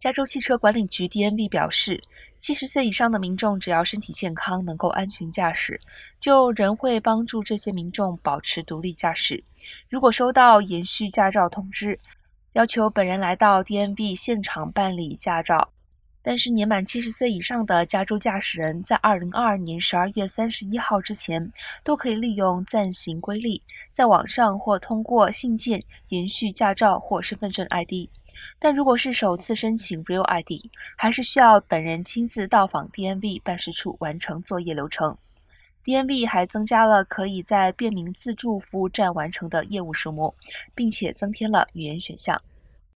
加州汽车管理局 DMV 表示，七十岁以上的民众只要身体健康，能够安全驾驶，就仍会帮助这些民众保持独立驾驶。如果收到延续驾照通知，要求本人来到 DMV 现场办理驾照。但是年满七十岁以上的加州驾驶人在二零二二年十二月三十一号之前，都可以利用暂行规例，在网上或通过信件延续驾照或身份证 ID。但如果是首次申请 Real ID，还是需要本人亲自到访 DMV 办事处完成作业流程。DMV 还增加了可以在便民自助服务站完成的业务数目，并且增添了语言选项。